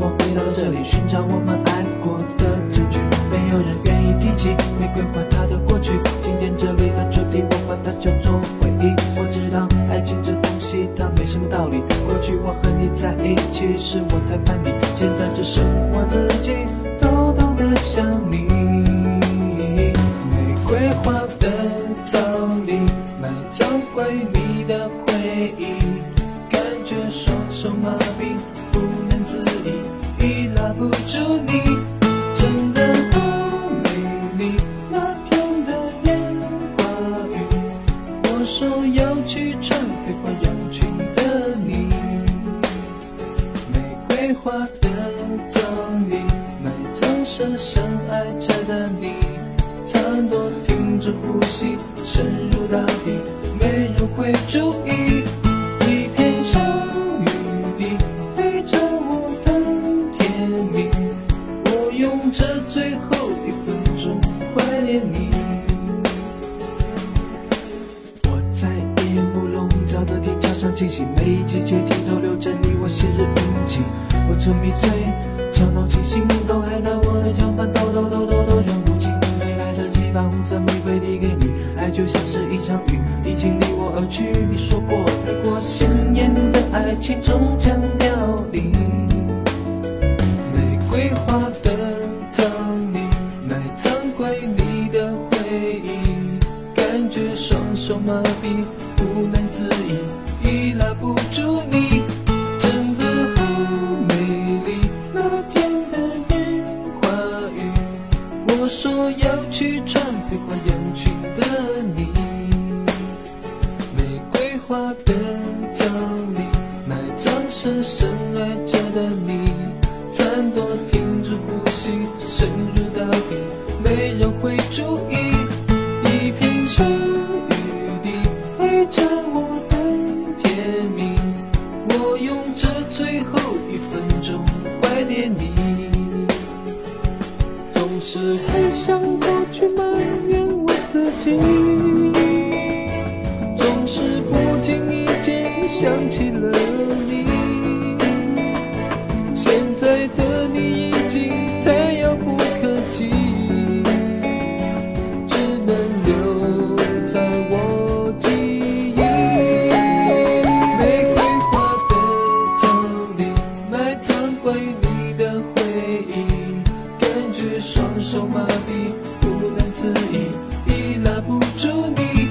我回到了这里，寻找我们爱过的证据，没有人愿意提起玫瑰花它的过去。今天这里的主题，我把它叫做回忆。我知道爱情这东西它没什么道理，过去我和你在一起是我太叛逆，现在只剩我自己偷偷的想你。玫瑰花的葬礼，埋葬关于你的回忆，感觉双手麻痹，不能自已，拉不住你，真的好美丽。那天的烟花雨，我说要去穿飞花洋裙的你，玫瑰花的葬礼，埋葬深深爱着的你。残朵停止呼吸，深入大地，没人会注意。最后一分钟怀念你。我在夜幕笼罩的天桥上清醒，每一季节天都留着你我昔日印记。我沉迷醉，吵闹清醒，都还在我的墙畔，抖抖抖抖抖卷不清。没来得及把红色玫瑰递给你，爱就像是一场雨，已经离我而去。你说过，太过鲜艳的爱情终将凋零。玫瑰花麻痹，不能自已，已拉不住你，真的好美丽。那天的烟花雨，我说要去穿飞花洋裙的你，玫瑰花的葬礼，埋葬深深爱着的你，残朵停止呼吸，深入大地，念你。总是会想过去埋怨我自己，总是不经意间想起了你。现在的你双手麻痹，不能自已，已拉不住你，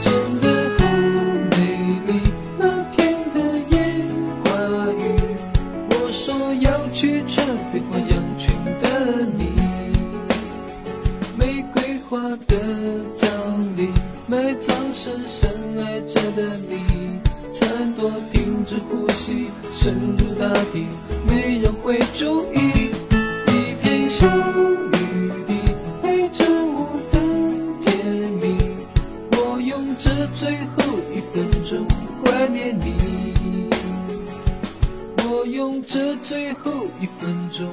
真的好美丽。那天的烟花雨，我说要去穿飞花洋裙的你。玫瑰花的葬礼，埋葬深深爱着的你，残朵停止呼吸，深入大地，没人会注意。小雨滴陪着我的甜蜜，我用这最后一分钟怀念你。我用这最后一分钟。